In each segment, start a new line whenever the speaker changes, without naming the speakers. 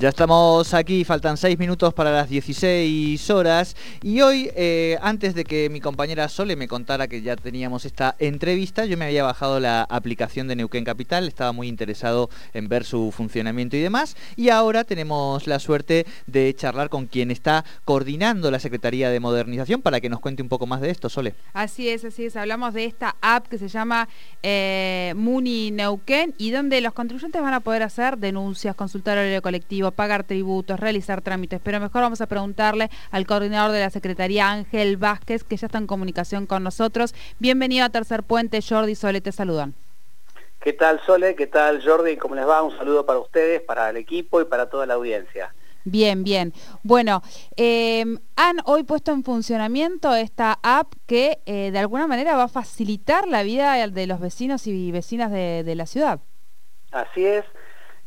Ya estamos aquí, faltan seis minutos para las 16 horas y hoy, eh, antes de que mi compañera Sole me contara que ya teníamos esta entrevista, yo me había bajado la aplicación de Neuquén Capital, estaba muy interesado en ver su funcionamiento y demás y ahora tenemos la suerte de charlar con quien está coordinando la Secretaría de Modernización para que nos cuente un poco más de esto, Sole.
Así es, así es, hablamos de esta app que se llama eh, Muni Neuquén y donde los contribuyentes van a poder hacer denuncias, consultar horario colectivo, pagar tributos, realizar trámites, pero mejor vamos a preguntarle al coordinador de la Secretaría, Ángel Vázquez, que ya está en comunicación con nosotros. Bienvenido a Tercer Puente, Jordi Sole, te saludan.
¿Qué tal Sole? ¿Qué tal Jordi? ¿Cómo les va? Un saludo para ustedes, para el equipo y para toda la audiencia.
Bien, bien. Bueno, em, han hoy puesto en funcionamiento esta app que eh, de alguna manera va a facilitar la vida de los vecinos y vecinas de la ciudad.
Así es.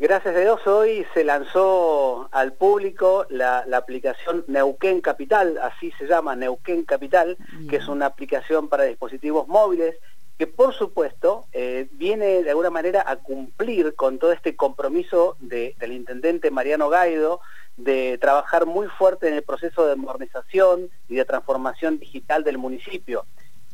Gracias a Dios hoy se lanzó al público la, aplicación Neuquén Capital, así se llama Neuquén Capital, que es una aplicación para dispositivos móviles que por supuesto eh, viene de alguna manera a cumplir con todo este compromiso del intendente Mariano Gaido de trabajar muy fuerte en el proceso de modernización y de transformación digital del municipio.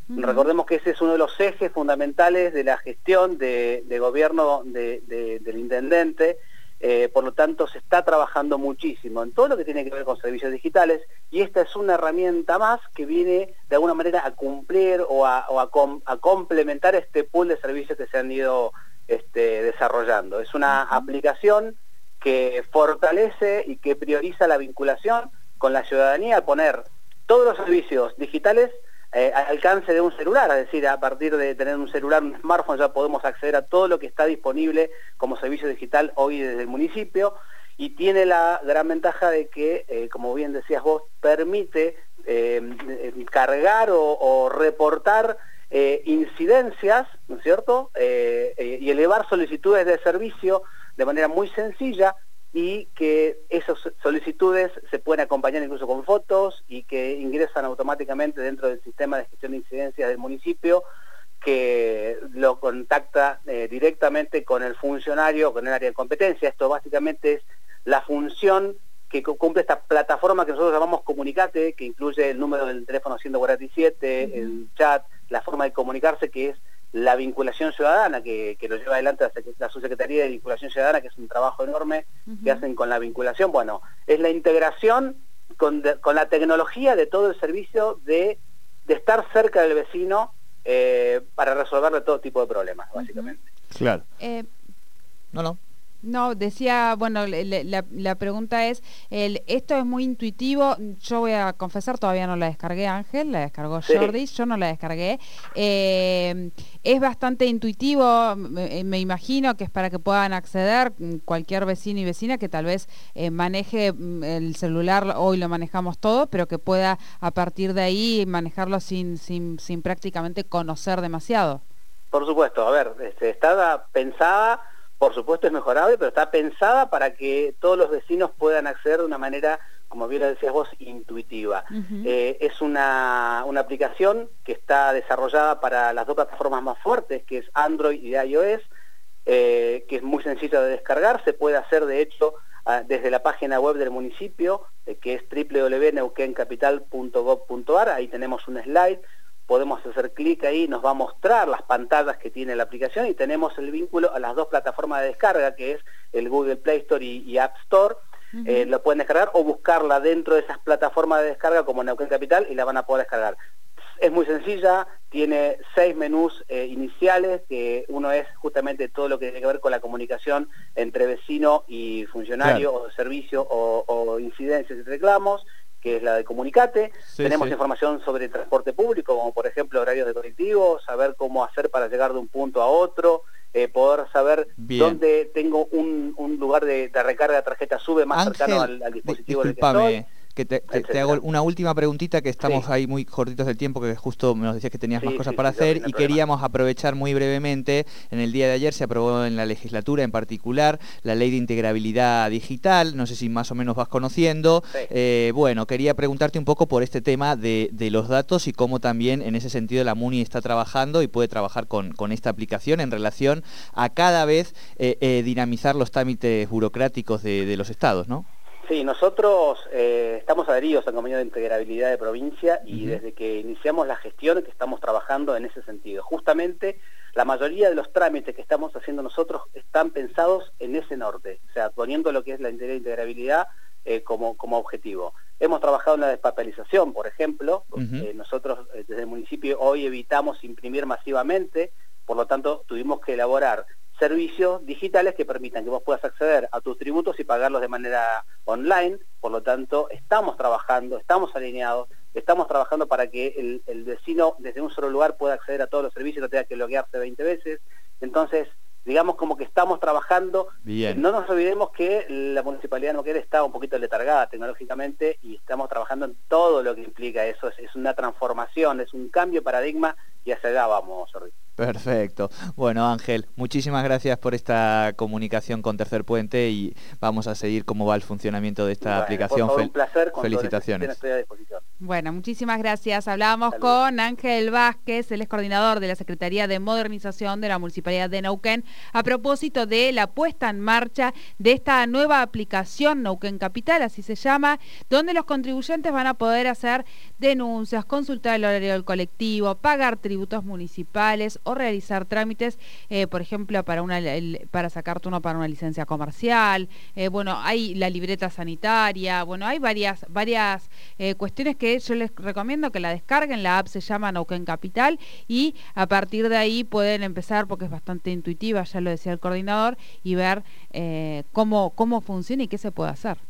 Recordemos que ese es uno de los ejes fundamentales de la gestión de, gobierno del intendente, eh, por lo tanto se está trabajando muchísimo en todo lo que tiene que ver con servicios digitales y esta es una herramienta más que viene de alguna manera a cumplir o a, complementar este pool de servicios que se han ido este, desarrollando. Es una aplicación que fortalece y que prioriza la vinculación con la ciudadanía al poner todos los servicios digitales eh, al alcance de un celular, es decir, a partir de tener un celular, un smartphone, ya podemos acceder a todo lo que está disponible como servicio digital hoy desde el municipio y tiene la gran ventaja de que, eh, como bien decías vos, permite eh, cargar o, reportar incidencias, ¿no es cierto?, y elevar solicitudes de servicio de manera muy sencilla y que esas solicitudes se pueden acompañar incluso con fotos y que ingresan automáticamente dentro del sistema de gestión de incidencias del municipio que lo contacta eh, directamente con el funcionario, con el área de competencia. Esto básicamente es la función que cumple esta plataforma que nosotros llamamos Comunicate, que incluye el número del teléfono 147, el chat, la forma de comunicarse, que es la vinculación ciudadana que, lo lleva adelante la, Subsecretaría de Vinculación Ciudadana, que es un trabajo enorme que hacen con la vinculación. Bueno, es la integración con, la tecnología de todo el servicio de, estar cerca del vecino eh, para resolverle todo tipo de problemas, básicamente.
Claro. Eh, no, no.
No, decía, bueno, la, pregunta es, el, esto es muy intuitivo, yo voy a confesar, todavía no la descargué Ángel, la descargó Jordi, yo no la descargué. Eh, es bastante intuitivo, me, imagino que es para que puedan acceder cualquier vecino y vecina que tal vez eh, maneje mm, el celular, hoy lo manejamos todo, pero que pueda a partir de ahí manejarlo sin, sin, sin prácticamente conocer demasiado.
Por supuesto, a ver, este, está pensada por supuesto es mejorable, pero está pensada para que todos los vecinos puedan acceder de una manera, como bien lo decías vos, intuitiva. Eh, es una, aplicación que está desarrollada para las dos plataformas más fuertes, que es Android y iOS, eh, que es muy sencilla de descargar, se puede hacer de hecho desde la página web del municipio, eh, que es www.neuquencapital.gov.ar, ahí tenemos un slide podemos hacer clic ahí, nos va a mostrar las pantallas que tiene la aplicación y tenemos el vínculo a las dos plataformas de descarga, que es el Google Play Store y, App Store. Eh, lo pueden descargar o buscarla dentro de esas plataformas de descarga como Neuquén Capital y la van a poder descargar. Es muy sencilla, tiene seis menús eh, iniciales, que uno es justamente todo lo que tiene que ver con la comunicación entre vecino y funcionario o servicio o, o incidencias y reclamos que es la de Comunicate. Tenemos información sobre transporte público, como por ejemplo horarios de colectivo, saber cómo hacer para llegar de un punto a otro, eh, poder saber dónde tengo un, lugar de, recarga de tarjeta sube más cercano al, dispositivo del que estoy.
Que te, hago una última preguntita que estamos ahí muy cortitos del tiempo, que justo nos decías que tenías más cosas para hacer y queríamos aprovechar muy brevemente. En el día de ayer se aprobó en la legislatura en particular la ley de integrabilidad digital, no sé si más o menos vas conociendo. Eh, bueno, quería preguntarte un poco por este tema de, los datos y cómo también en ese sentido la MUNI está trabajando y puede trabajar con, esta aplicación en relación a cada vez eh, eh, dinamizar los trámites burocráticos de, los estados, ¿no?
Sí, nosotros estamos adheridos al convenio de integrabilidad de provincia y desde que iniciamos la gestión que estamos trabajando en ese sentido. Justamente la mayoría de los trámites que estamos haciendo nosotros están pensados en ese norte, o sea, poniendo lo que es la integrabilidad eh, como, como objetivo. Hemos trabajado en la despapelización, por ejemplo. nosotros eh, desde el municipio hoy evitamos imprimir masivamente, por lo tanto tuvimos que elaborar servicios digitales que permitan que vos puedas acceder a tus tributos y pagarlos de manera online. Por lo tanto, estamos trabajando, estamos alineados, estamos trabajando para que el, vecino desde un solo lugar pueda acceder a todos los servicios, no tenga que loguearse 20 veces. Entonces, digamos como que estamos trabajando. No nos olvidemos que la Municipalidad de Neuquén está un poquito letargada tecnológicamente y estamos trabajando en todo lo que implica eso. Es, una transformación, es un cambio de paradigma y hacia allá vamos,
Perfecto. Bueno, Ángel, muchísimas gracias por esta comunicación con Tercer Puente y vamos a seguir cómo va el funcionamiento de esta aplicación.
un placer.
Felicitaciones.
Bueno, muchísimas gracias. Hablábamos con Ángel Vázquez, el ex coordinador de la Secretaría de Modernización de la Municipalidad de Neuquén, a propósito de la puesta en marcha de esta nueva aplicación Neuquén Capital, así se llama, donde los contribuyentes van a poder hacer denuncias, consultar el horario del colectivo, pagar tributos municipales o realizar trámites, eh, por ejemplo, para, una, para sacar turno para una licencia comercial, eh, bueno, hay la libreta sanitaria, bueno, hay varias, varias eh, cuestiones que yo les recomiendo que la descarguen, la app se llama Nauquén Capital y a partir de ahí pueden empezar, porque es bastante intuitiva, ya lo decía el coordinador, y ver cómo, cómo funciona y qué se puede hacer.